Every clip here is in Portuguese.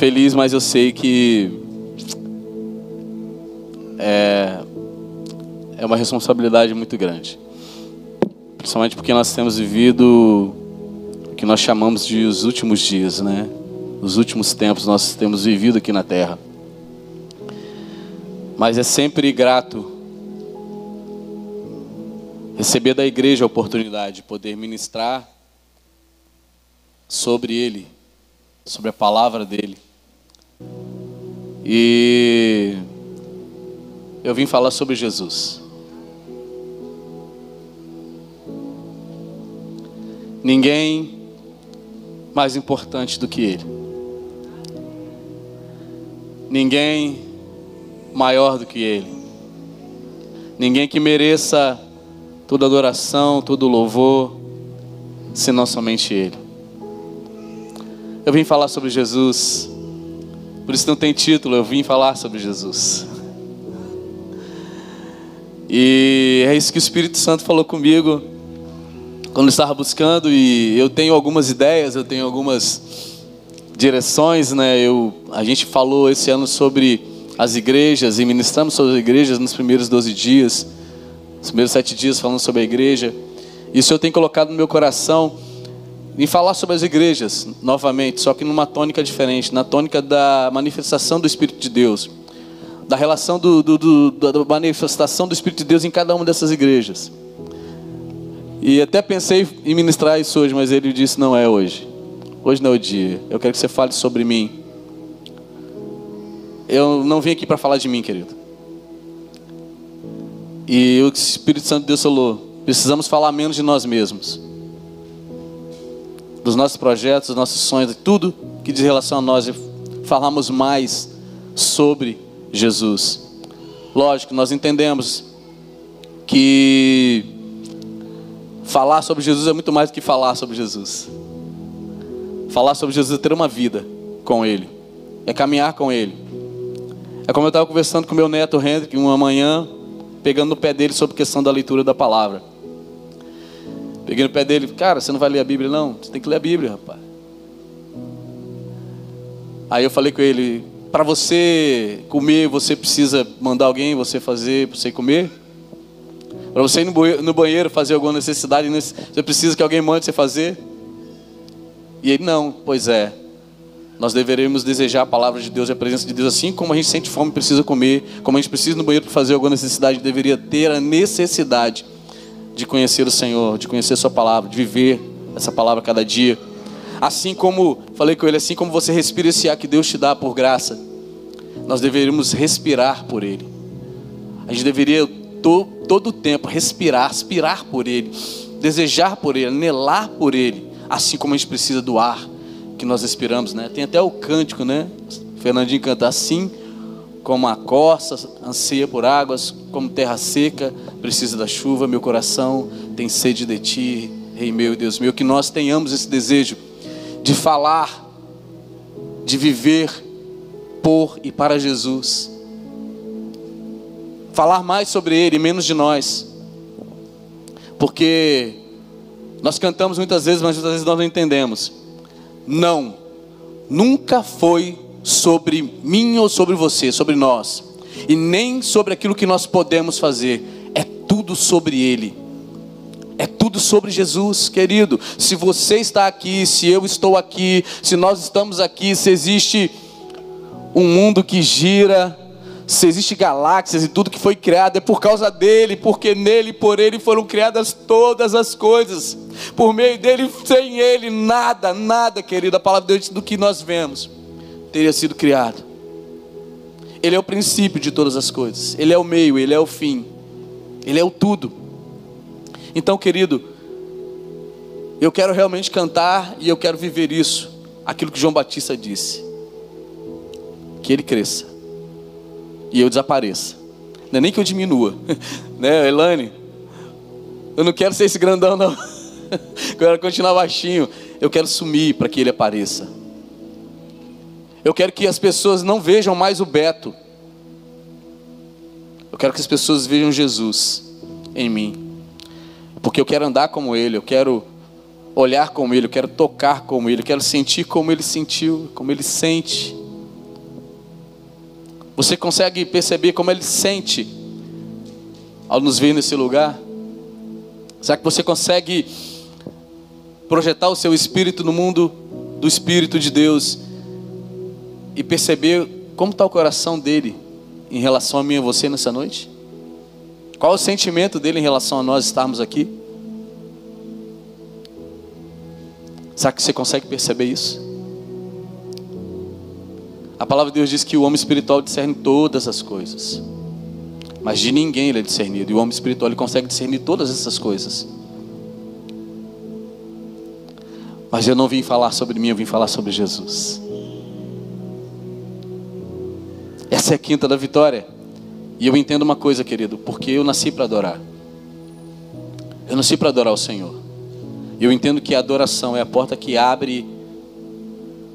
feliz, mas eu sei que é, é uma responsabilidade muito grande. Principalmente porque nós temos vivido o que nós chamamos de os últimos dias, né? Os últimos tempos nós temos vivido aqui na terra. Mas é sempre grato receber da igreja a oportunidade de poder ministrar sobre ele, sobre a palavra dele. E eu vim falar sobre Jesus. Ninguém mais importante do que ele. Ninguém maior do que ele. Ninguém que mereça toda adoração, todo louvor, senão somente ele. Eu vim falar sobre Jesus. Por isso não tem título, eu vim falar sobre Jesus. E é isso que o Espírito Santo falou comigo quando eu estava buscando e eu tenho algumas ideias, eu tenho algumas direções, né? Eu, a gente falou esse ano sobre as igrejas e ministramos sobre as igrejas nos primeiros 12 dias, nos primeiros sete dias falando sobre a igreja. E o Senhor tem colocado no meu coração em falar sobre as igrejas novamente, só que numa tônica diferente, na tônica da manifestação do Espírito de Deus, da relação do, do, do, da manifestação do Espírito de Deus em cada uma dessas igrejas. E até pensei em ministrar isso hoje, mas ele disse: não é hoje. Hoje não é o dia. Eu quero que você fale sobre mim. Eu não vim aqui para falar de mim, querido. E o Espírito Santo de Deus falou: precisamos falar menos de nós mesmos, dos nossos projetos, dos nossos sonhos, de tudo que diz relação a nós, e falarmos mais sobre Jesus. Lógico, nós entendemos que falar sobre Jesus é muito mais do que falar sobre Jesus. Falar sobre Jesus é ter uma vida com Ele, é caminhar com Ele é como eu estava conversando com meu neto Hendrick uma manhã, pegando no pé dele sobre a questão da leitura da palavra. Peguei no pé dele, cara, você não vai ler a Bíblia? Não, você tem que ler a Bíblia, rapaz. Aí eu falei com ele, para você comer, você precisa mandar alguém você fazer para você comer? Para você ir no banheiro fazer alguma necessidade, você precisa que alguém mande você fazer? E ele, não, pois é. Nós deveremos desejar a palavra de Deus e a presença de Deus, assim como a gente sente fome e precisa comer, como a gente precisa ir no banheiro para fazer alguma necessidade, deveria ter a necessidade de conhecer o Senhor, de conhecer Sua palavra, de viver essa palavra cada dia. Assim como, falei com ele, assim como você respira esse ar que Deus te dá por graça, nós deveríamos respirar por Ele. A gente deveria to, todo o tempo respirar, aspirar por Ele, desejar por Ele, anelar por Ele, assim como a gente precisa do ar que nós respiramos, né? Tem até o cântico, né? Fernandinho canta assim, como a corça anseia por águas, como terra seca precisa da chuva, meu coração tem sede de ti, Rei meu Deus meu, que nós tenhamos esse desejo de falar, de viver por e para Jesus. Falar mais sobre Ele, menos de nós. Porque nós cantamos muitas vezes, mas muitas vezes nós não entendemos. Não, nunca foi sobre mim ou sobre você, sobre nós, e nem sobre aquilo que nós podemos fazer, é tudo sobre Ele. É tudo sobre Jesus, querido. Se você está aqui, se eu estou aqui, se nós estamos aqui, se existe um mundo que gira, se existe galáxias e tudo que foi criado é por causa dele, porque nele e por ele foram criadas todas as coisas. Por meio dele, sem ele, nada, nada, querido, a palavra de Deus do que nós vemos teria sido criado. Ele é o princípio de todas as coisas. Ele é o meio, ele é o fim. Ele é o tudo. Então, querido, eu quero realmente cantar e eu quero viver isso, aquilo que João Batista disse. Que ele cresça e eu desapareça. Não é nem que eu diminua, né, Elane? Eu não quero ser esse grandão, não. Eu quero continuar baixinho. Eu quero sumir para que ele apareça. Eu quero que as pessoas não vejam mais o Beto. Eu quero que as pessoas vejam Jesus em mim. Porque eu quero andar como ele, eu quero olhar como ele, eu quero tocar como ele, eu quero sentir como ele sentiu, como ele sente. Você consegue perceber como ele sente ao nos ver nesse lugar? Será que você consegue projetar o seu espírito no mundo do Espírito de Deus e perceber como está o coração dele em relação a mim e você nessa noite? Qual o sentimento dele em relação a nós estarmos aqui? Será que você consegue perceber isso? A palavra de Deus diz que o homem espiritual discerne todas as coisas. Mas de ninguém ele é discernido. E o homem espiritual ele consegue discernir todas essas coisas. Mas eu não vim falar sobre mim, eu vim falar sobre Jesus. Essa é a quinta da vitória. E eu entendo uma coisa, querido, porque eu nasci para adorar. Eu nasci para adorar o Senhor. Eu entendo que a adoração é a porta que abre.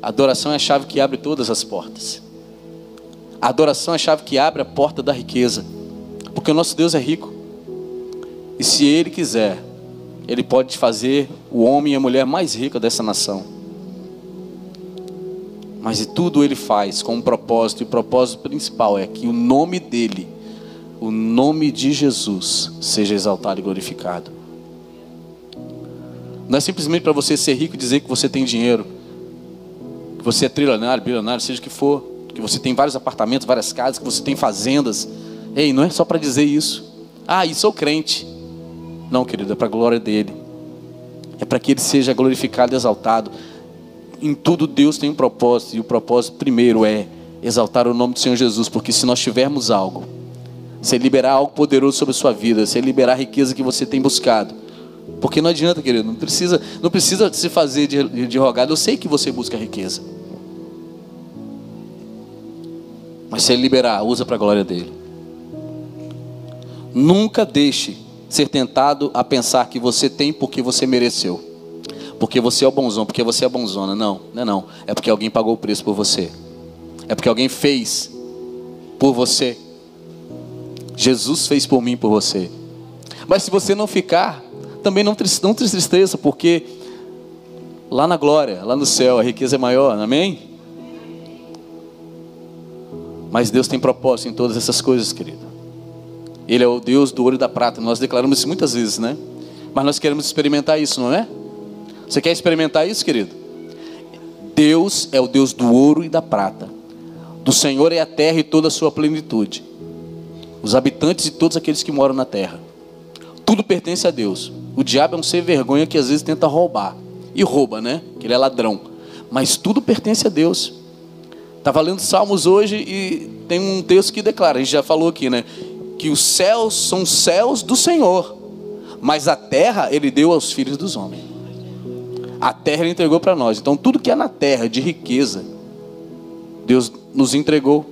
A adoração é a chave que abre todas as portas. A adoração é a chave que abre a porta da riqueza. Porque o nosso Deus é rico. E se Ele quiser, Ele pode fazer o homem e a mulher mais rica dessa nação. Mas e tudo Ele faz com um propósito, e o propósito principal é que o nome dEle, o nome de Jesus, seja exaltado e glorificado. Não é simplesmente para você ser rico e dizer que você tem dinheiro, que você é trilionário, bilionário, seja o que for, que você tem vários apartamentos, várias casas, que você tem fazendas. Ei, não é só para dizer isso. Ah, e sou crente. Não, querido, é para a glória dele. É para que ele seja glorificado e exaltado. Em tudo Deus tem um propósito, e o propósito primeiro é exaltar o nome do Senhor Jesus, porque se nós tivermos algo, se liberar algo poderoso sobre a sua vida, se liberar a riqueza que você tem buscado, porque não adianta, querido, não precisa, não precisa se fazer de, de rogado. Eu sei que você busca riqueza. Mas se liberar, usa para a glória dele. Nunca deixe ser tentado a pensar que você tem porque você mereceu. Porque você é o bonzão, porque você é bonzona. Não, não é não. É porque alguém pagou o preço por você. É porque alguém fez por você. Jesus fez por mim, por você. Mas se você não ficar, também não, não tristeza, porque lá na glória, lá no céu, a riqueza é maior, amém? Mas Deus tem propósito em todas essas coisas, querido. Ele é o Deus do ouro e da prata. Nós declaramos isso muitas vezes, né? Mas nós queremos experimentar isso, não é? Você quer experimentar isso, querido? Deus é o Deus do ouro e da prata. Do Senhor é a terra e toda a sua plenitude. Os habitantes e todos aqueles que moram na terra. Tudo pertence a Deus. O diabo é um ser vergonha que às vezes tenta roubar. E rouba, né? Que ele é ladrão. Mas tudo pertence a Deus. Estava lendo Salmos hoje e tem um texto que declara, a gente já falou aqui, né? que os céus são céus do Senhor, mas a terra ele deu aos filhos dos homens. A terra ele entregou para nós. Então tudo que é na terra de riqueza, Deus nos entregou,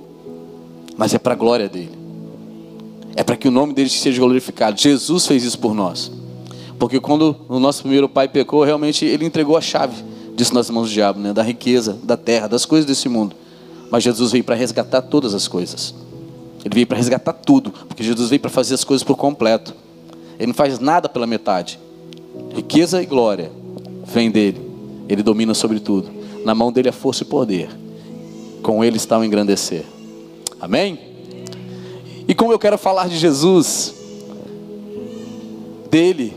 mas é para a glória dele. É para que o nome dele seja glorificado. Jesus fez isso por nós. Porque quando o nosso primeiro pai pecou, realmente ele entregou a chave disso nas mãos do diabo, né? da riqueza, da terra, das coisas desse mundo. Mas Jesus veio para resgatar todas as coisas. Ele veio para resgatar tudo, porque Jesus veio para fazer as coisas por completo. Ele não faz nada pela metade. Riqueza e glória vem dele. Ele domina sobre tudo. Na mão dele é força e poder. Com ele está o engrandecer. Amém? E como eu quero falar de Jesus, dele,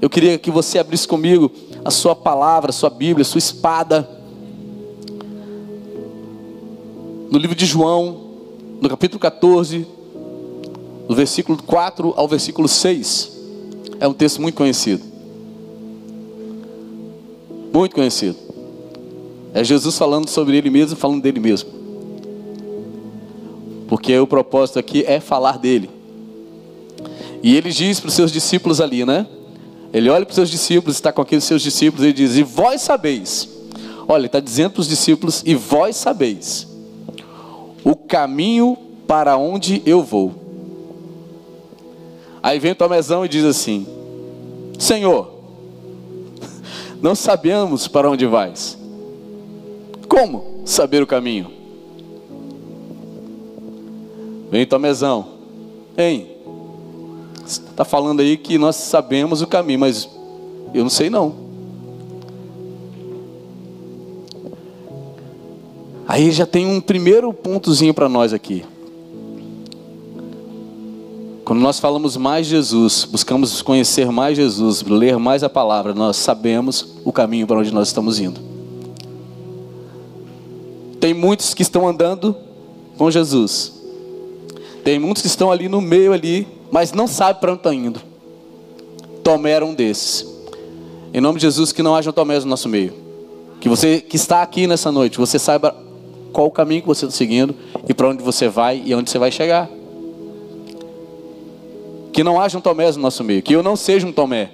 eu queria que você abrisse comigo a sua palavra, a sua Bíblia, a sua espada. No livro de João, no capítulo 14, do versículo 4 ao versículo 6. É um texto muito conhecido. Muito conhecido. É Jesus falando sobre ele mesmo, falando dele mesmo. Porque o propósito aqui é falar dele. E ele diz para os seus discípulos ali, né? Ele olha para os seus discípulos, está com aqueles seus discípulos, e diz: E vós sabeis. Olha, ele está dizendo para os discípulos: E vós sabeis o caminho para onde eu vou. Aí vem o Tomezão e diz assim: Senhor, não sabemos para onde vais. Como saber o caminho? Vem Tomezão, hein? Está falando aí que nós sabemos o caminho, mas eu não sei não. Aí já tem um primeiro pontozinho para nós aqui. Quando nós falamos mais Jesus, buscamos conhecer mais Jesus, ler mais a palavra, nós sabemos o caminho para onde nós estamos indo. Tem muitos que estão andando com Jesus. Tem muitos que estão ali no meio ali, mas não sabem para onde estão indo. Tomé era um desses. Em nome de Jesus, que não haja Tomés no nosso meio. Que você que está aqui nessa noite, você saiba qual o caminho que você está seguindo e para onde você vai e onde você vai chegar. Que não haja um Tomé no nosso meio, que eu não seja um Tomé.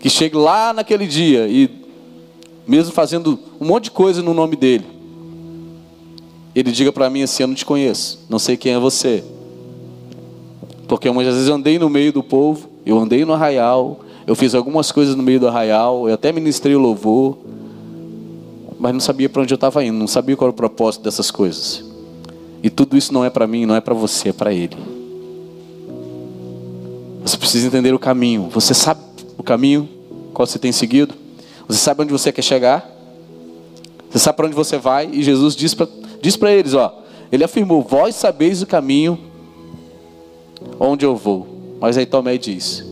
Que chegue lá naquele dia e, mesmo fazendo um monte de coisa no nome dele, ele diga para mim assim: Eu não te conheço, não sei quem é você. Porque muitas vezes eu andei no meio do povo, eu andei no arraial, eu fiz algumas coisas no meio do arraial, eu até ministrei o louvor, mas não sabia para onde eu estava indo, não sabia qual era o propósito dessas coisas. E tudo isso não é para mim, não é para você, é para Ele. Você precisa entender o caminho. Você sabe o caminho qual você tem seguido? Você sabe onde você quer chegar? Você sabe para onde você vai? E Jesus diz para diz eles: ó, Ele afirmou: Vós sabeis o caminho onde eu vou. Mas aí Tomé diz: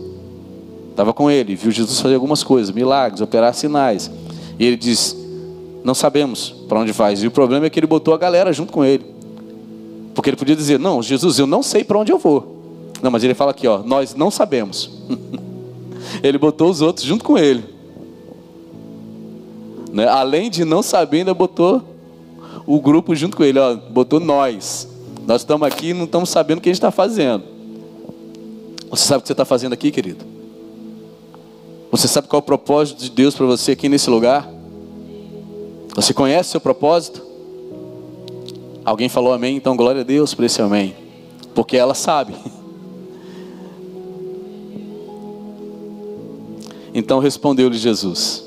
Estava com ele, viu Jesus fazer algumas coisas, milagres, operar sinais. E ele diz: Não sabemos para onde vais. E o problema é que ele botou a galera junto com ele. Porque ele podia dizer: Não, Jesus, eu não sei para onde eu vou. Não, mas ele fala aqui, ó, nós não sabemos. ele botou os outros junto com ele. Né? Além de não saber, ainda botou o grupo junto com ele, ó, botou nós. Nós estamos aqui e não estamos sabendo o que a gente está fazendo. Você sabe o que você está fazendo aqui, querido? Você sabe qual é o propósito de Deus para você aqui nesse lugar? Você conhece o seu propósito? Alguém falou amém, então glória a Deus por esse amém. Porque ela sabe. Então respondeu-lhe Jesus: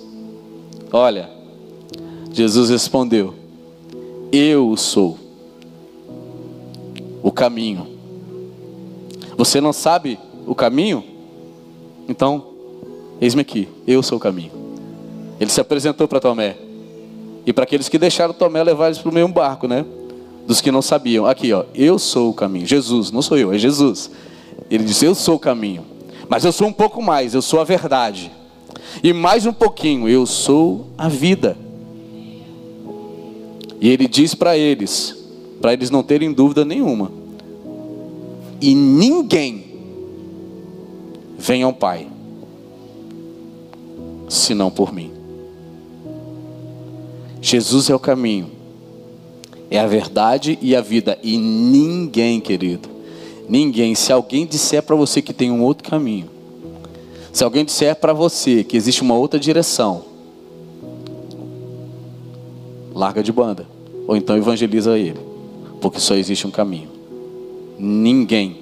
Olha, Jesus respondeu: Eu sou o caminho. Você não sabe o caminho? Então, eis-me aqui, eu sou o caminho. Ele se apresentou para Tomé. E para aqueles que deixaram Tomé levar eles para o mesmo barco, né? Dos que não sabiam. Aqui, ó, eu sou o caminho. Jesus, não sou eu, é Jesus. Ele disse: Eu sou o caminho. Mas eu sou um pouco mais, eu sou a verdade. E mais um pouquinho, eu sou a vida. E ele diz para eles, para eles não terem dúvida nenhuma. E ninguém vem ao Pai, senão por mim. Jesus é o caminho, é a verdade e a vida. E ninguém, querido, ninguém, se alguém disser para você que tem um outro caminho, se alguém disser para você que existe uma outra direção, larga de banda. Ou então evangeliza ele. Porque só existe um caminho. Ninguém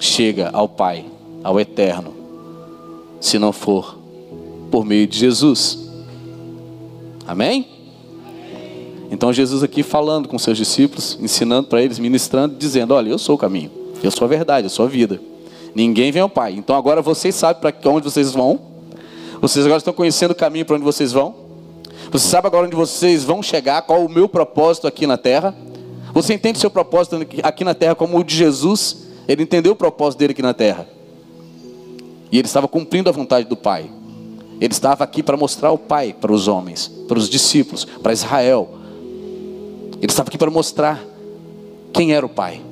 chega ao Pai, ao Eterno, se não for por meio de Jesus. Amém? Então Jesus aqui falando com seus discípulos, ensinando para eles, ministrando, dizendo: Olha, eu sou o caminho, eu sou a verdade, eu sou a vida. Ninguém vem ao Pai. Então agora vocês sabem para onde vocês vão. Vocês agora estão conhecendo o caminho para onde vocês vão. Você sabe agora onde vocês vão chegar, qual o meu propósito aqui na terra. Você entende seu propósito aqui na terra como o de Jesus? Ele entendeu o propósito dele aqui na terra. E ele estava cumprindo a vontade do Pai. Ele estava aqui para mostrar o Pai para os homens, para os discípulos, para Israel. Ele estava aqui para mostrar quem era o Pai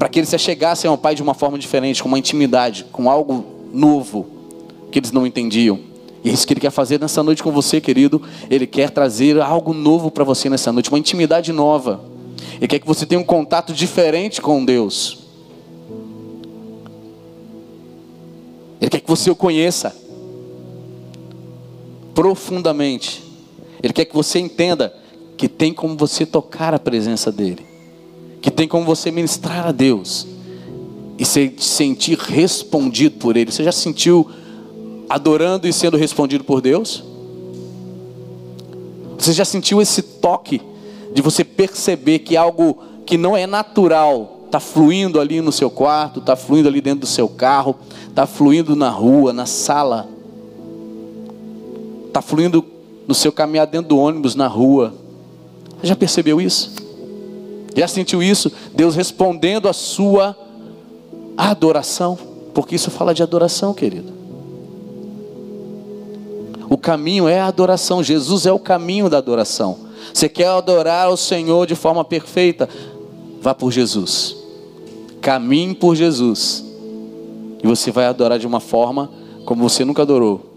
para que eles se chegassem ao Pai de uma forma diferente, com uma intimidade, com algo novo que eles não entendiam. E é isso que Ele quer fazer nessa noite com você, querido. Ele quer trazer algo novo para você nessa noite, uma intimidade nova. Ele quer que você tenha um contato diferente com Deus. Ele quer que você o conheça profundamente. Ele quer que você entenda que tem como você tocar a presença dEle que tem como você ministrar a Deus e se sentir respondido por Ele. Você já sentiu adorando e sendo respondido por Deus? Você já sentiu esse toque de você perceber que algo que não é natural está fluindo ali no seu quarto, está fluindo ali dentro do seu carro, está fluindo na rua, na sala, está fluindo no seu caminhar dentro do ônibus, na rua, Já percebeu isso? Já sentiu isso? Deus respondendo a sua adoração, porque isso fala de adoração, querido. O caminho é a adoração, Jesus é o caminho da adoração. Você quer adorar o Senhor de forma perfeita? Vá por Jesus. Caminhe por Jesus. E você vai adorar de uma forma como você nunca adorou.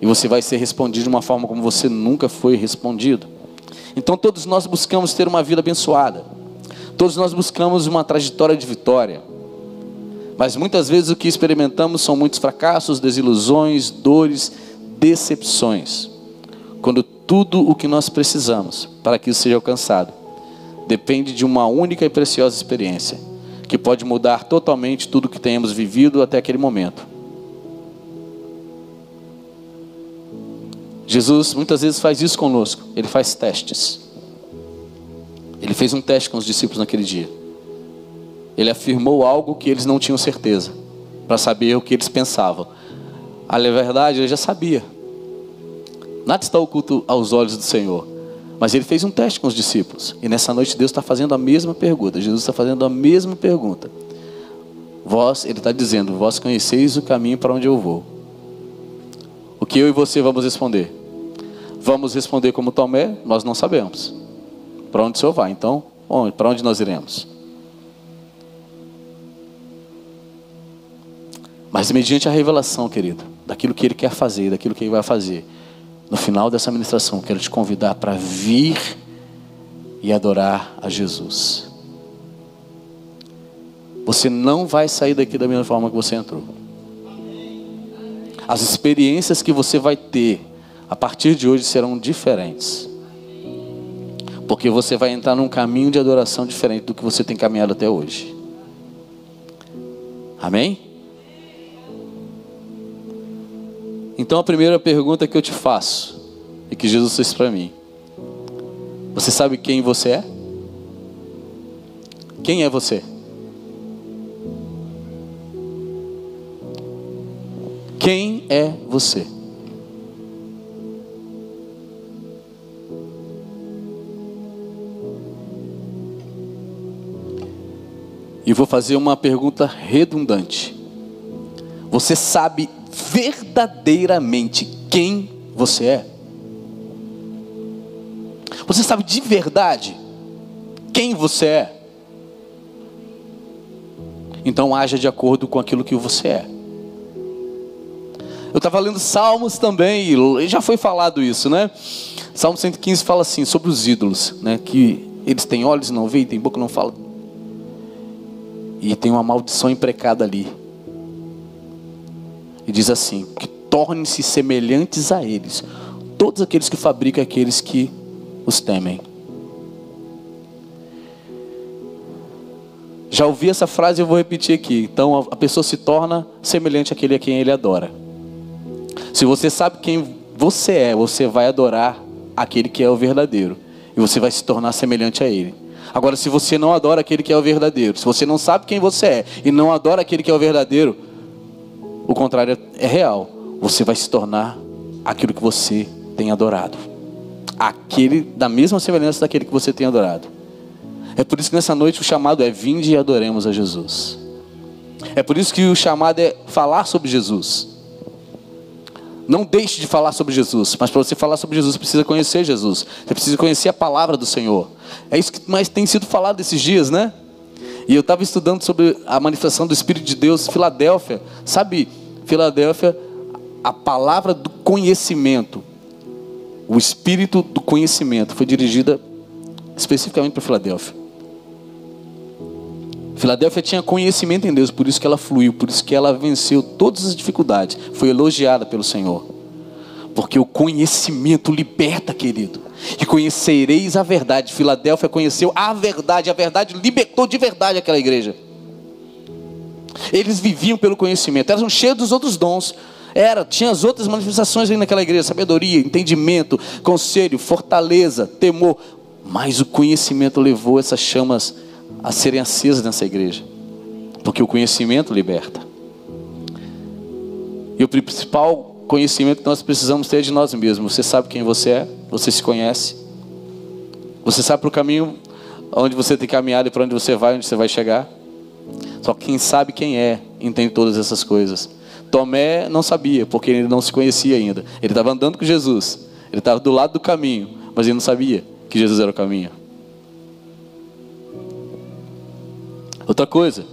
E você vai ser respondido de uma forma como você nunca foi respondido. Então todos nós buscamos ter uma vida abençoada. Todos nós buscamos uma trajetória de vitória. Mas muitas vezes o que experimentamos são muitos fracassos, desilusões, dores, decepções. Quando tudo o que nós precisamos para que isso seja alcançado depende de uma única e preciosa experiência, que pode mudar totalmente tudo o que tenhamos vivido até aquele momento. Jesus muitas vezes faz isso conosco, ele faz testes. Ele fez um teste com os discípulos naquele dia. Ele afirmou algo que eles não tinham certeza, para saber o que eles pensavam. A verdade, ele já sabia. Nada está oculto aos olhos do Senhor. Mas ele fez um teste com os discípulos. E nessa noite Deus está fazendo a mesma pergunta. Jesus está fazendo a mesma pergunta. Vós, ele está dizendo, vós conheceis o caminho para onde eu vou. Que eu e você vamos responder? Vamos responder como Tomé? Nós não sabemos. Para onde o Senhor vai? Então, para onde nós iremos? Mas mediante a revelação, querido, daquilo que Ele quer fazer, daquilo que Ele vai fazer, no final dessa ministração, quero te convidar para vir e adorar a Jesus. Você não vai sair daqui da mesma forma que você entrou. As experiências que você vai ter a partir de hoje serão diferentes. Porque você vai entrar num caminho de adoração diferente do que você tem caminhado até hoje. Amém? Então a primeira pergunta que eu te faço e que Jesus fez para mim: Você sabe quem você é? Quem é você? Quem é você? E vou fazer uma pergunta redundante. Você sabe verdadeiramente quem você é? Você sabe de verdade quem você é? Então haja de acordo com aquilo que você é. Eu estava lendo Salmos também, e já foi falado isso, né? Salmo 115 fala assim sobre os ídolos, né? Que eles têm olhos e não veem, têm boca e não falam. E tem uma maldição imprecada ali. E diz assim: que tornem-se semelhantes a eles, todos aqueles que fabricam aqueles que os temem. Já ouvi essa frase e eu vou repetir aqui. Então a pessoa se torna semelhante àquele a quem ele adora. Se você sabe quem você é, você vai adorar aquele que é o verdadeiro. E você vai se tornar semelhante a ele. Agora, se você não adora aquele que é o verdadeiro, se você não sabe quem você é e não adora aquele que é o verdadeiro, o contrário é real. Você vai se tornar aquilo que você tem adorado. Aquele da mesma semelhança daquele que você tem adorado. É por isso que nessa noite o chamado é vinde e adoremos a Jesus. É por isso que o chamado é falar sobre Jesus. Não deixe de falar sobre Jesus, mas para você falar sobre Jesus, precisa conhecer Jesus. Você precisa conhecer a palavra do Senhor. É isso que mais tem sido falado esses dias, né? E eu estava estudando sobre a manifestação do Espírito de Deus, Filadélfia. Sabe, Filadélfia, a palavra do conhecimento, o Espírito do conhecimento foi dirigida especificamente para Filadélfia. Filadélfia tinha conhecimento em Deus, por isso que ela fluiu, por isso que ela venceu todas as dificuldades, foi elogiada pelo Senhor. Porque o conhecimento liberta, querido e conhecereis a verdade. Filadélfia conheceu a verdade, a verdade libertou de verdade aquela igreja. Eles viviam pelo conhecimento, eram cheios dos outros dons. Era, tinha as outras manifestações aí naquela igreja: sabedoria, entendimento, conselho, fortaleza, temor. Mas o conhecimento levou essas chamas a serem acesas nessa igreja, porque o conhecimento liberta. E o principal conhecimento que nós precisamos ter é de nós mesmos. Você sabe quem você é? Você se conhece? Você sabe para o caminho onde você tem caminhado e para onde você vai, onde você vai chegar? Só quem sabe quem é entende todas essas coisas. Tomé não sabia, porque ele não se conhecia ainda. Ele estava andando com Jesus, ele estava do lado do caminho, mas ele não sabia que Jesus era o caminho. Outra coisa,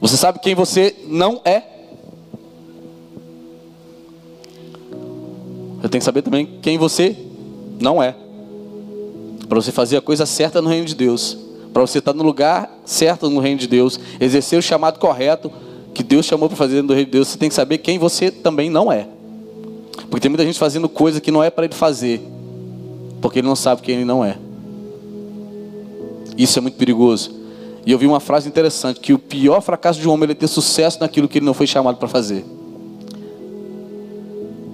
você sabe quem você não é? Eu tenho que saber também quem você não é. Para você fazer a coisa certa no reino de Deus. Para você estar no lugar certo no reino de Deus. Exercer o chamado correto que Deus chamou para fazer no reino de Deus. Você tem que saber quem você também não é. Porque tem muita gente fazendo coisa que não é para ele fazer. Porque ele não sabe quem ele não é. Isso é muito perigoso. E eu vi uma frase interessante: que o pior fracasso de um homem é ter sucesso naquilo que ele não foi chamado para fazer.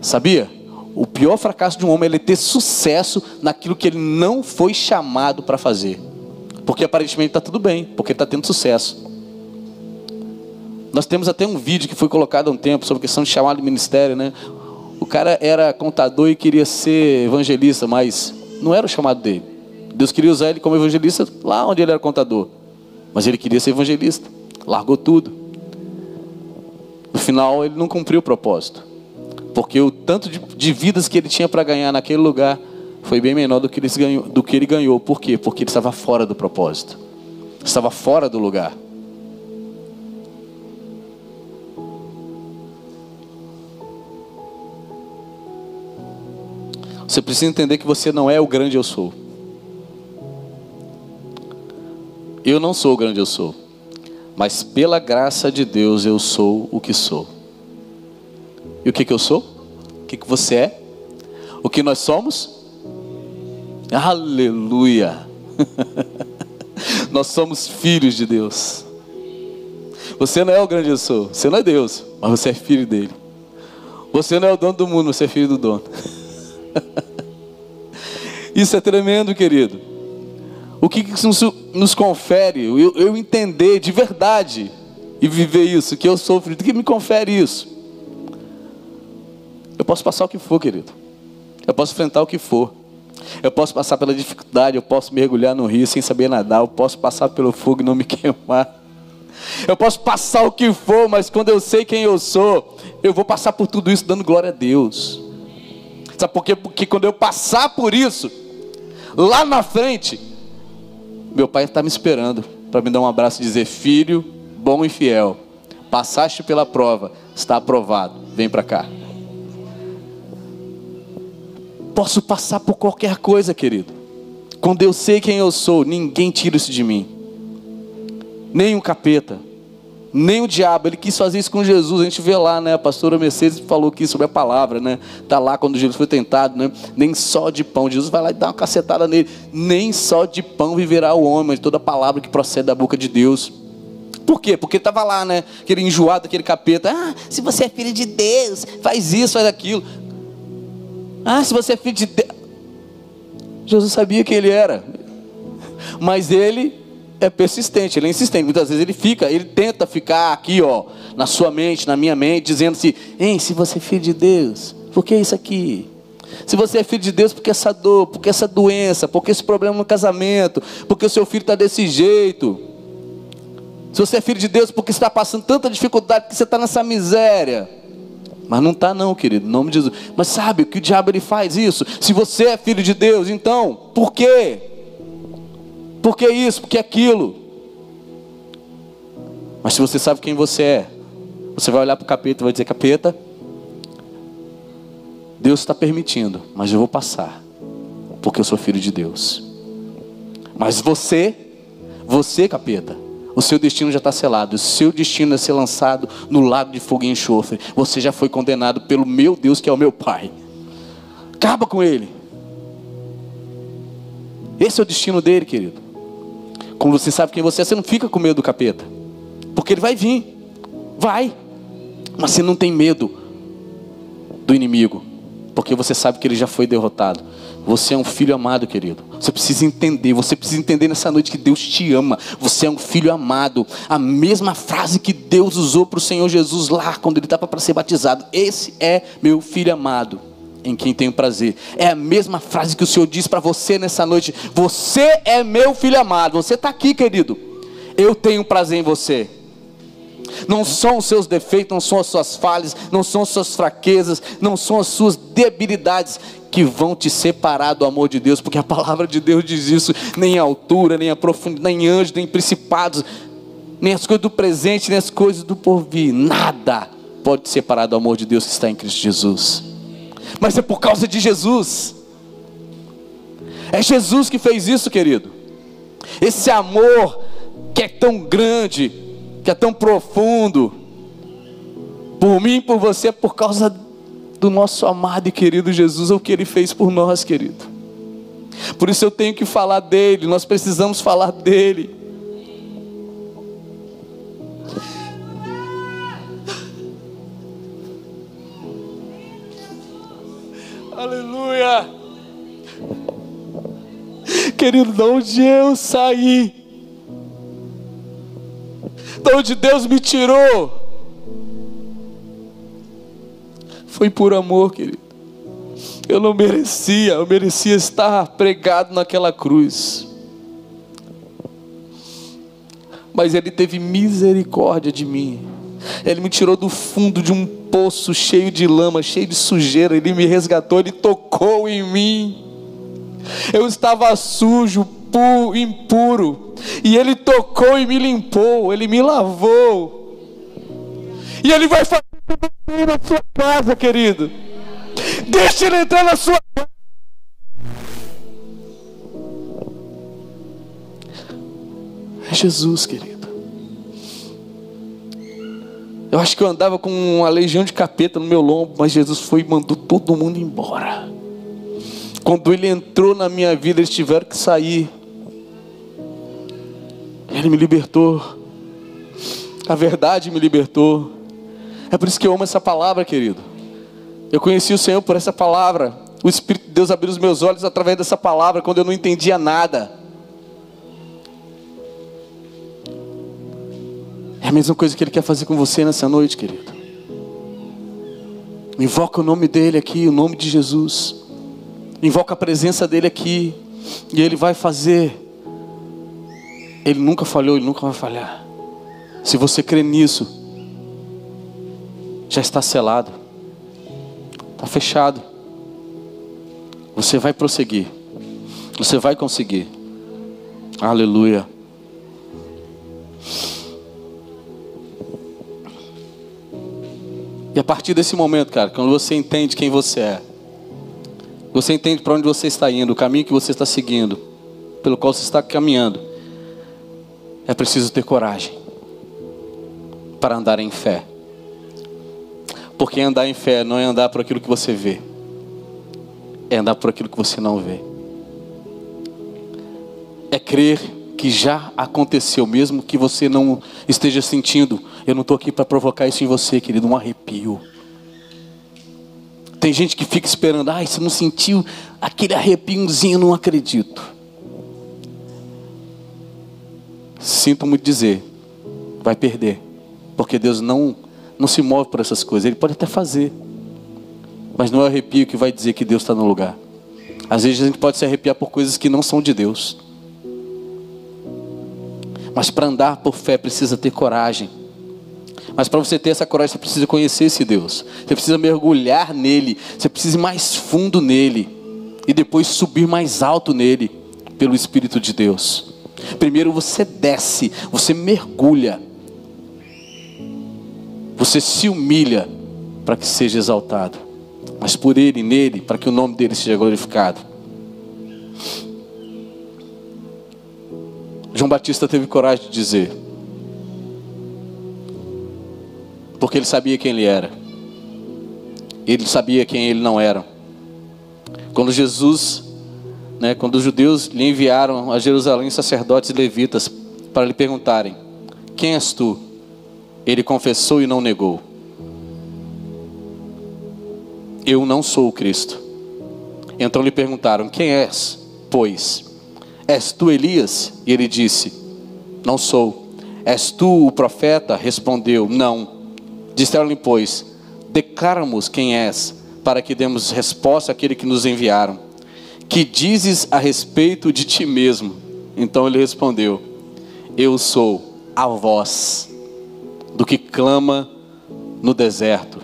Sabia? O pior fracasso de um homem é ter sucesso naquilo que ele não foi chamado para fazer. Porque aparentemente está tudo bem, porque está tendo sucesso. Nós temos até um vídeo que foi colocado há um tempo sobre a questão de chamado de ministério, né? O cara era contador e queria ser evangelista, mas não era o chamado dele. Deus queria usar ele como evangelista lá onde ele era contador. Mas ele queria ser evangelista. Largou tudo. No final, ele não cumpriu o propósito. Porque o tanto de, de vidas que ele tinha para ganhar naquele lugar foi bem menor do que, ele ganhou, do que ele ganhou. Por quê? Porque ele estava fora do propósito. Estava fora do lugar. Você precisa entender que você não é o grande eu sou. Eu não sou o grande eu sou, mas pela graça de Deus eu sou o que sou. E o que, que eu sou? O que, que você é? O que nós somos? Aleluia! nós somos filhos de Deus. Você não é o grande eu sou, você não é Deus, mas você é filho dele. Você não é o dono do mundo, você é filho do dono. Isso é tremendo, querido. O que isso nos confere? Eu, eu entender de verdade e viver isso, que eu sofro, o que me confere isso? Eu posso passar o que for, querido. Eu posso enfrentar o que for. Eu posso passar pela dificuldade, eu posso mergulhar no rio sem saber nadar, eu posso passar pelo fogo e não me queimar. Eu posso passar o que for, mas quando eu sei quem eu sou, eu vou passar por tudo isso dando glória a Deus. Sabe por quê? Porque quando eu passar por isso, lá na frente, meu pai está me esperando para me dar um abraço e dizer: Filho, bom e fiel, passaste pela prova, está aprovado, vem para cá. Posso passar por qualquer coisa, querido. Quando eu sei quem eu sou, ninguém tira isso de mim. Nem um capeta, nem o diabo, ele quis fazer isso com Jesus. A gente vê lá, né? A pastora Mercedes falou aqui sobre a palavra, né? Tá lá quando Jesus foi tentado, né? Nem só de pão. Jesus vai lá e dá uma cacetada nele. Nem só de pão viverá o homem, de toda palavra que procede da boca de Deus. Por quê? Porque estava lá, né? Aquele enjoado, aquele capeta. Ah, se você é filho de Deus, faz isso, faz aquilo. Ah, se você é filho de Deus. Jesus sabia quem ele era. Mas ele é persistente, ele é insistente. Muitas vezes ele fica, ele tenta ficar aqui, ó, na sua mente, na minha mente, dizendo assim: Ei, se você é filho de Deus, por que isso aqui? Se você é filho de Deus, por que essa dor, por que essa doença, por que esse problema no casamento, porque o seu filho está desse jeito? Se você é filho de Deus, por que você está passando tanta dificuldade, porque você está nessa miséria? Mas não está não, querido, em nome de Jesus. Mas sabe o que o diabo ele faz isso? Se você é filho de Deus, então, por quê? Por que isso? Por que aquilo? Mas se você sabe quem você é, você vai olhar para o capeta e vai dizer: Capeta, Deus está permitindo, mas eu vou passar, porque eu sou filho de Deus. Mas você, você, capeta, o seu destino já está selado. O seu destino é ser lançado no lago de fogo e enxofre. Você já foi condenado pelo meu Deus, que é o meu Pai. Acaba com ele. Esse é o destino dele, querido. Como você sabe quem você é, você não fica com medo do capeta. Porque ele vai vir. Vai. Mas você não tem medo do inimigo. Porque você sabe que ele já foi derrotado. Você é um filho amado, querido. Você precisa entender. Você precisa entender nessa noite que Deus te ama. Você é um filho amado. A mesma frase que Deus usou para o Senhor Jesus lá, quando ele estava para ser batizado. Esse é meu filho amado. Em quem tenho prazer. É a mesma frase que o Senhor diz para você nessa noite. Você é meu filho amado. Você está aqui, querido. Eu tenho prazer em você. Não são os seus defeitos, não são as suas falhas, não são as suas fraquezas, não são as suas debilidades que vão te separar do amor de Deus, porque a palavra de Deus diz isso, nem a altura, nem a profundidade, nem anjos, nem principados, nem as coisas do presente, nem as coisas do porvir, nada pode te separar do amor de Deus que está em Cristo Jesus. Mas é por causa de Jesus. É Jesus que fez isso, querido. Esse amor que é tão grande, que é tão profundo, por mim e por você, é por causa do nosso amado e querido Jesus, é o que ele fez por nós, querido. Por isso eu tenho que falar dele, nós precisamos falar dele. Aleluia. Querido, de onde eu saí, de onde Deus me tirou, foi por amor, querido. Eu não merecia, eu merecia estar pregado naquela cruz. Mas Ele teve misericórdia de mim. Ele me tirou do fundo de um poço cheio de lama, cheio de sujeira. Ele me resgatou, Ele tocou em mim. Eu estava sujo, puro, impuro. E Ele tocou e me limpou. Ele me lavou. E Ele vai fazer na sua casa, querido. Deixa Ele entrar na sua casa. É Jesus, querido. Eu acho que eu andava com uma legião de capeta no meu lombo, mas Jesus foi e mandou todo mundo embora. Quando ele entrou na minha vida, eles tiveram que sair. Ele me libertou. A verdade me libertou. É por isso que eu amo essa palavra, querido. Eu conheci o Senhor por essa palavra. O Espírito de Deus abriu os meus olhos através dessa palavra, quando eu não entendia nada. É a mesma coisa que Ele quer fazer com você nessa noite, querido. Invoca o nome dEle aqui, o nome de Jesus. Invoca a presença dEle aqui. E Ele vai fazer. Ele nunca falhou, Ele nunca vai falhar. Se você crê nisso, já está selado, está fechado. Você vai prosseguir, você vai conseguir. Aleluia. E a partir desse momento, cara, quando você entende quem você é, você entende para onde você está indo, o caminho que você está seguindo, pelo qual você está caminhando, é preciso ter coragem para andar em fé. Porque andar em fé não é andar por aquilo que você vê, é andar por aquilo que você não vê. É crer que já aconteceu, mesmo que você não esteja sentindo. Eu não estou aqui para provocar isso em você, querido, um arrepio. Tem gente que fica esperando, ai, você não sentiu aquele arrepiozinho, não acredito. Sinto muito dizer, vai perder, porque Deus não não se move por essas coisas. Ele pode até fazer, mas não é o arrepio que vai dizer que Deus está no lugar. Às vezes a gente pode se arrepiar por coisas que não são de Deus. Mas para andar por fé precisa ter coragem. Mas para você ter essa coragem, você precisa conhecer esse Deus. Você precisa mergulhar nele. Você precisa ir mais fundo nele. E depois subir mais alto nele. Pelo Espírito de Deus. Primeiro você desce, você mergulha. Você se humilha para que seja exaltado, mas por Ele, nele, para que o nome dele seja glorificado. João Batista teve coragem de dizer, porque ele sabia quem ele era, ele sabia quem ele não era. Quando Jesus, né, quando os judeus lhe enviaram a Jerusalém sacerdotes e levitas para lhe perguntarem: Quem és tu? Ele confessou e não negou. Eu não sou o Cristo. Então lhe perguntaram: Quem és? Pois, és tu Elias? E ele disse: Não sou. És tu o profeta? Respondeu: Não. Disseram-lhe, pois: Declara-nos quem és, para que demos resposta àquele que nos enviaram. Que dizes a respeito de ti mesmo? Então ele respondeu: Eu sou a voz do que clama no deserto.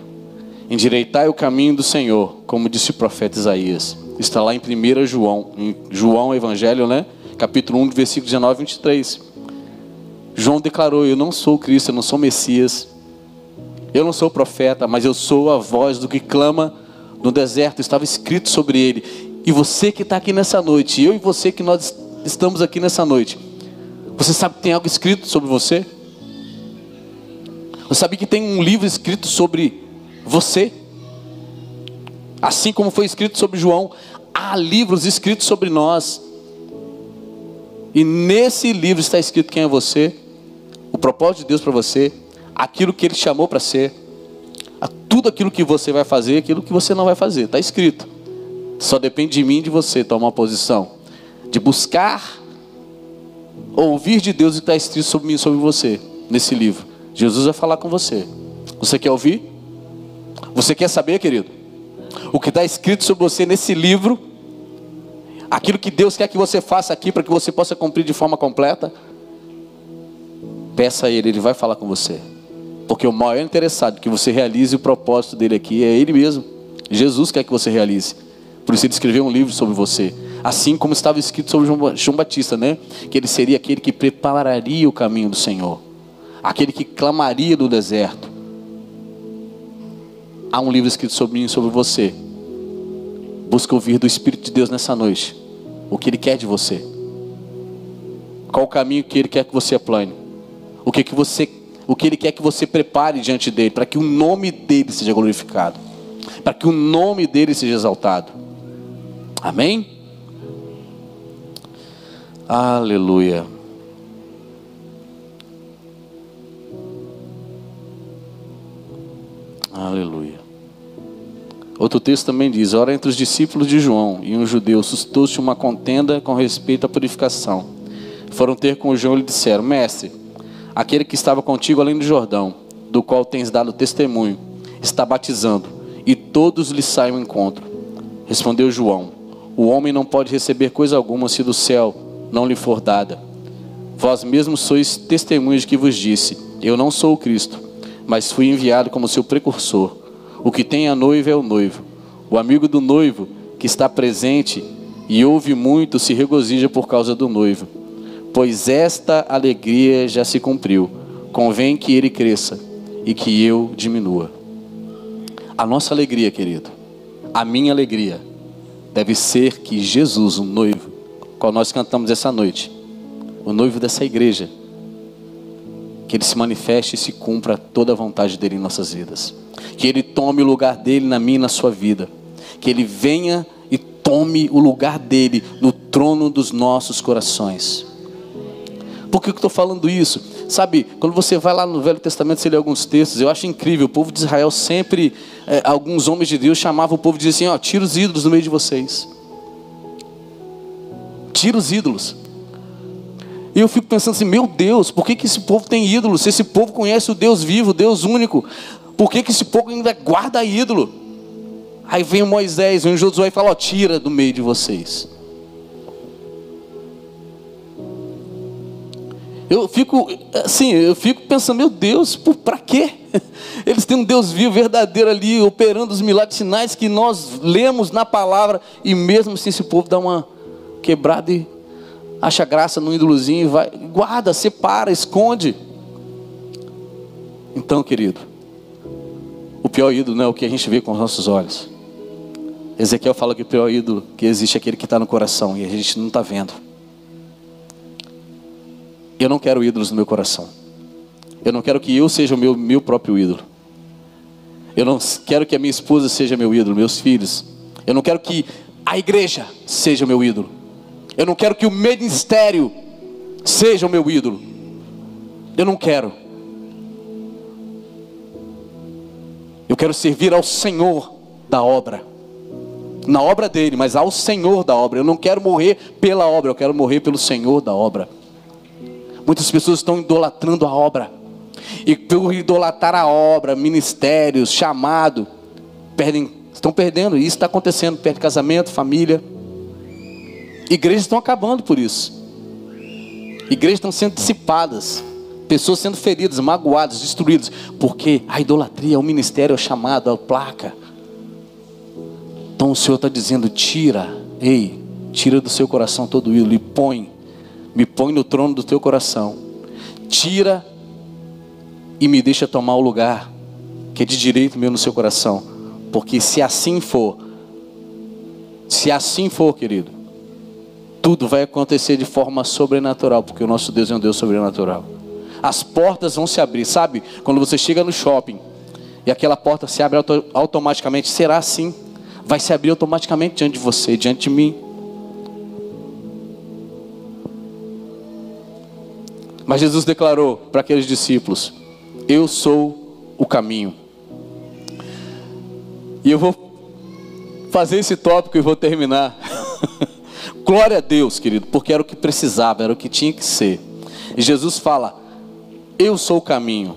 Endireitai o caminho do Senhor, como disse o profeta Isaías. Está lá em 1 João, em João Evangelho, né? Capítulo 1, versículo 19 e 23. João declarou: Eu não sou Cristo, eu não sou Messias, eu não sou profeta, mas eu sou a voz do que clama no deserto. Estava escrito sobre ele. E você que está aqui nessa noite, eu e você que nós estamos aqui nessa noite, você sabe que tem algo escrito sobre você? Você sabe que tem um livro escrito sobre você? Assim como foi escrito sobre João, há livros escritos sobre nós. E nesse livro está escrito quem é você, o propósito de Deus para você, aquilo que Ele chamou para ser, tudo aquilo que você vai fazer, aquilo que você não vai fazer, está escrito. Só depende de mim e de você tomar uma posição, de buscar ouvir de Deus o que está escrito sobre mim, sobre você, nesse livro. Jesus vai falar com você. Você quer ouvir? Você quer saber, querido? O que está escrito sobre você nesse livro, aquilo que Deus quer que você faça aqui para que você possa cumprir de forma completa, peça a Ele, Ele vai falar com você. Porque o maior interessado que você realize o propósito dele aqui é Ele mesmo. Jesus quer que você realize. Por isso ele escreveu um livro sobre você. Assim como estava escrito sobre João Batista, né? Que ele seria aquele que prepararia o caminho do Senhor. Aquele que clamaria do deserto. Há um livro escrito sobre mim e sobre você. Busca ouvir do Espírito de Deus nessa noite. O que Ele quer de você. Qual o caminho que Ele quer que você aplane. O que, que você o que Ele quer que você prepare diante dele, para que o nome dele seja glorificado, para que o nome dele seja exaltado. Amém? Aleluia. Outro texto também diz: Ora, entre os discípulos de João e um judeu suscitou-se uma contenda com respeito à purificação. Foram ter com João e lhe disseram: Mestre, aquele que estava contigo além do Jordão, do qual tens dado testemunho, está batizando, e todos lhe saem ao encontro. Respondeu João: O homem não pode receber coisa alguma se do céu não lhe for dada. Vós mesmos sois testemunhas de que vos disse: Eu não sou o Cristo, mas fui enviado como seu precursor. O que tem a noiva é o noivo. O amigo do noivo que está presente e ouve muito se regozija por causa do noivo pois esta alegria já se cumpriu. Convém que ele cresça e que eu diminua. A nossa alegria, querido, a minha alegria, deve ser que Jesus, o noivo, qual nós cantamos essa noite, o noivo dessa igreja, que ele se manifeste e se cumpra toda a vontade dele em nossas vidas. Que ele tome o lugar dele na minha e na sua vida. Que ele venha e tome o lugar dele no trono dos nossos corações. Por que eu estou falando isso? Sabe, quando você vai lá no Velho Testamento, você lê alguns textos, eu acho incrível. O povo de Israel sempre, é, alguns homens de Deus chamavam o povo e diziam assim: ó, tira os ídolos do meio de vocês. Tira os ídolos. E eu fico pensando assim: meu Deus, por que, que esse povo tem ídolos? Se esse povo conhece o Deus vivo, o Deus único, por que, que esse povo ainda guarda ídolo? Aí vem Moisés, vem Josué e fala: ó, tira do meio de vocês. Eu fico assim, eu fico pensando, meu Deus, para quê? Eles têm um Deus vivo, verdadeiro ali, operando os milagres sinais que nós lemos na palavra, e mesmo assim esse povo dá uma quebrada e acha graça no ídolozinho vai, guarda, separa, esconde. Então, querido, o pior ídolo não é o que a gente vê com os nossos olhos. Ezequiel fala que o pior ídolo que existe é aquele que está no coração e a gente não está vendo. Eu não quero ídolos no meu coração. Eu não quero que eu seja o meu, meu próprio ídolo. Eu não quero que a minha esposa seja meu ídolo, meus filhos. Eu não quero que a igreja seja meu ídolo. Eu não quero que o ministério seja o meu ídolo. Eu não quero. Eu quero servir ao Senhor da obra. Na obra dele, mas ao Senhor da obra. Eu não quero morrer pela obra, eu quero morrer pelo Senhor da obra. Muitas pessoas estão idolatrando a obra. E por idolatrar a obra, ministérios, chamado, perdem Estão perdendo, e isso está acontecendo perto de casamento, família. Igrejas estão acabando por isso. Igrejas estão sendo dissipadas. Pessoas sendo feridas, magoadas, destruídas. Porque a idolatria, o ministério, o chamado, a placa. Então o Senhor está dizendo: tira, ei, tira do seu coração todo ídolo e põe, me põe no trono do teu coração. Tira e me deixa tomar o lugar que é de direito meu no seu coração. Porque se assim for, se assim for, querido, tudo vai acontecer de forma sobrenatural, porque o nosso Deus é um Deus sobrenatural. As portas vão se abrir, sabe? Quando você chega no shopping e aquela porta se abre auto automaticamente, será assim? Vai se abrir automaticamente diante de você, diante de mim. Mas Jesus declarou para aqueles discípulos: Eu sou o caminho. E eu vou fazer esse tópico e vou terminar. Glória a Deus, querido, porque era o que precisava, era o que tinha que ser. E Jesus fala: Eu sou o caminho.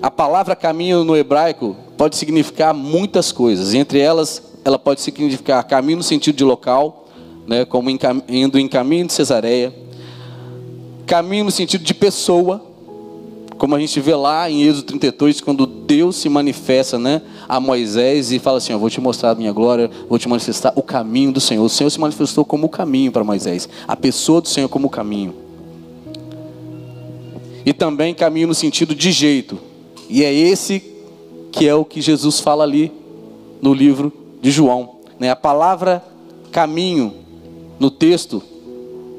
A palavra caminho no hebraico pode significar muitas coisas. Entre elas, ela pode significar caminho no sentido de local, né, como indo em caminho de Cesareia. Caminho no sentido de pessoa, como a gente vê lá em Êxodo 32, quando Deus se manifesta né, a Moisés e fala assim: Eu vou te mostrar a minha glória, vou te manifestar o caminho do Senhor. O Senhor se manifestou como o caminho para Moisés, a pessoa do Senhor como o caminho. E também caminho no sentido de jeito, e é esse que é o que Jesus fala ali no livro de João. Né? A palavra caminho no texto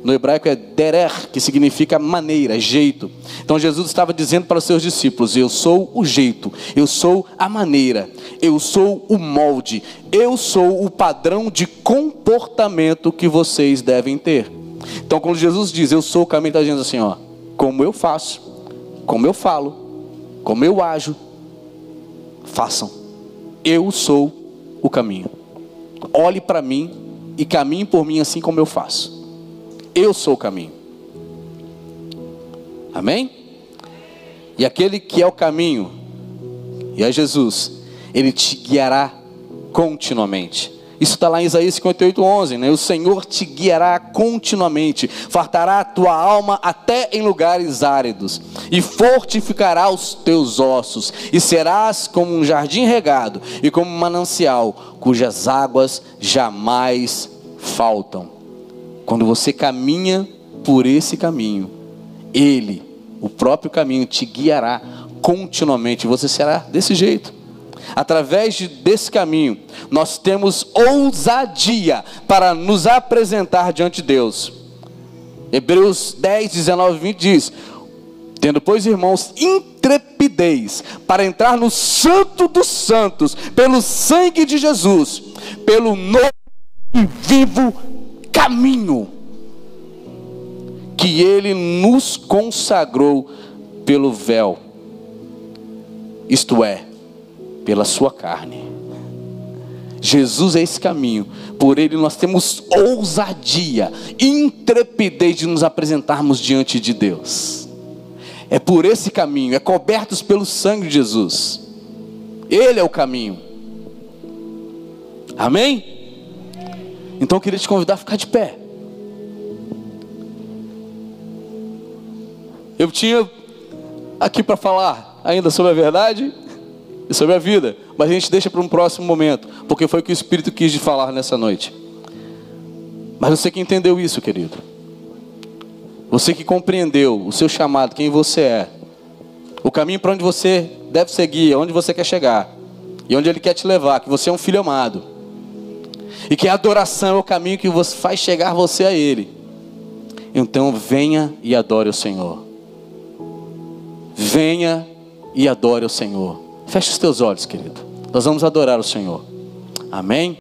no hebraico é derer, que significa maneira, jeito. Então Jesus estava dizendo para os seus discípulos: Eu sou o jeito, eu sou a maneira, eu sou o molde, eu sou o padrão de comportamento que vocês devem ter. Então, quando Jesus diz eu sou o caminho, está dizendo assim: ó, como eu faço, como eu falo, como eu ajo, façam. Eu sou o caminho. Olhe para mim e caminhe por mim assim como eu faço. Eu sou o caminho. Amém? E aquele que é o caminho, e é Jesus, ele te guiará continuamente. Isso está lá em Isaías 58, 11, né? O Senhor te guiará continuamente, fartará a tua alma até em lugares áridos, e fortificará os teus ossos, e serás como um jardim regado, e como um manancial, cujas águas jamais faltam. Quando você caminha por esse caminho, Ele, o próprio caminho, te guiará continuamente. Você será desse jeito. Através de, desse caminho, nós temos ousadia para nos apresentar diante de Deus. Hebreus 10, 19 e 20 diz: Tendo, pois, irmãos, intrepidez para entrar no Santo dos Santos, pelo sangue de Jesus, pelo novo e vivo caminho que ele nos consagrou pelo véu, isto é, pela sua carne. Jesus é esse caminho, por ele nós temos ousadia, intrepidez de nos apresentarmos diante de Deus. É por esse caminho, é cobertos pelo sangue de Jesus. Ele é o caminho. Amém? Então eu queria te convidar a ficar de pé. Eu tinha aqui para falar ainda sobre a verdade e sobre a vida, mas a gente deixa para um próximo momento, porque foi o que o Espírito quis de falar nessa noite. Mas você que entendeu isso, querido, você que compreendeu o seu chamado, quem você é, o caminho para onde você deve seguir, onde você quer chegar e onde Ele quer te levar, que você é um filho amado e que a adoração é o caminho que faz chegar você a Ele. Então venha e adore o Senhor. Venha e adore o Senhor. Feche os teus olhos, querido. Nós vamos adorar o Senhor. Amém?